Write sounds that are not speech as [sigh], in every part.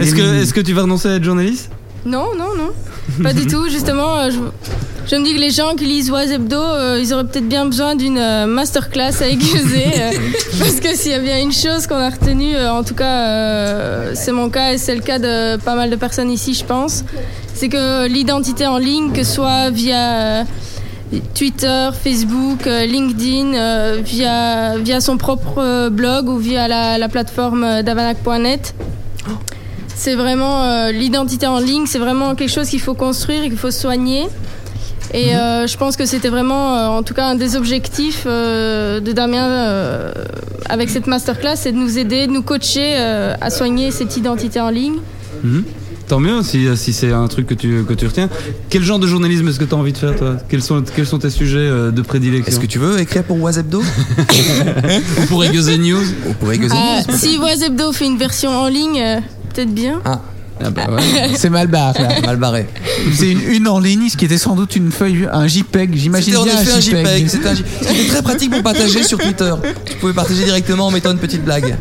Est-ce que, est que tu vas renoncer à être journaliste? Non, non, non. Pas du tout. Justement, euh, je, je me dis que les gens qui lisent Oise Hebdo, euh, ils auraient peut-être bien besoin d'une euh, masterclass avec euh, [laughs] parce que s'il y a bien une chose qu'on a retenue, euh, en tout cas, euh, c'est mon cas et c'est le cas de pas mal de personnes ici, je pense, c'est que l'identité en ligne, que ce soit via. euh, Twitter, Facebook, euh, LinkedIn, euh, via, via son propre euh, blog ou via la, la plateforme euh, davanac.net. C'est vraiment euh, l'identité en ligne, c'est vraiment quelque chose qu'il faut construire et qu'il faut soigner. Et euh, je pense que c'était vraiment, euh, en tout cas, un des objectifs euh, de Damien euh, avec cette masterclass, c'est de nous aider, de nous coacher euh, à soigner cette identité en ligne. Mhm. Tant mieux si, si c'est un truc que tu, que tu retiens. Quel genre de journalisme est-ce que tu as envie de faire, toi? Quels sont, quels sont tes sujets euh, de prédilection? Est-ce que tu veux écrire pour Wazebdo [laughs] Ou pour Eguze News? Ou pour Eguze News si Hebdo fait une version en ligne, euh, peut-être bien. Ah, Ah bah ouais. [laughs] C'est mal barré. là. [laughs] mal barré. C'est une, une en ligne, ce qui était sans doute une feuille, un JPEG. J'imagine bien un un JPEG. JPEG. C'était un C'était très pratique pour partager sur Twitter. Tu pouvais partager directement en mettant une petite blague.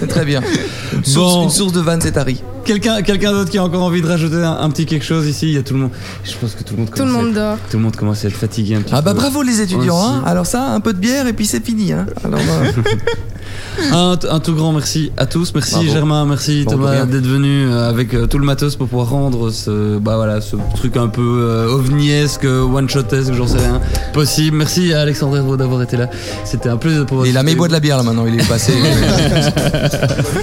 C'est très bien. Une source, Bon. une source de vanne, c'est Harry. Quelqu'un quelqu'un d'autre qui a encore envie de rajouter un, un petit quelque chose ici? Il y a tout le monde. Je pense que tout le monde Tout le commence à monde être- dort. Tout le monde commence à être fatigué un petit Ah bah peu. bravo les étudiants. Hein. Alors ça, un peu de bière et puis c'est fini. Hein. Alors, euh, [laughs] Un, un tout grand merci à tous. Merci Bravo. Germain, merci Bon, de Thomas d'être venu euh, avec euh, tout le matos pour pouvoir rendre ce, bah voilà, ce truc un peu euh, ovniesque, one-shotesque, j'en sais rien, possible. Merci à Alexandre d'avoir été là. C'était un plaisir pour vous. et il a mis bois de la bière là maintenant. Il est passé. [laughs]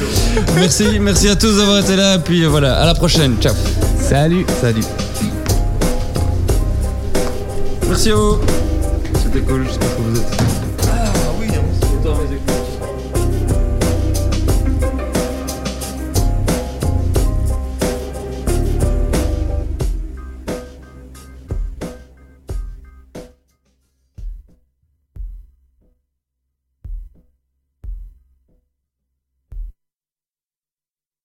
[laughs] Merci, merci à tous d'avoir été là. Puis euh, voilà, à la prochaine. Ciao. Salut. Salut. Merci à vous. C'était cool, j'espère que vous êtes.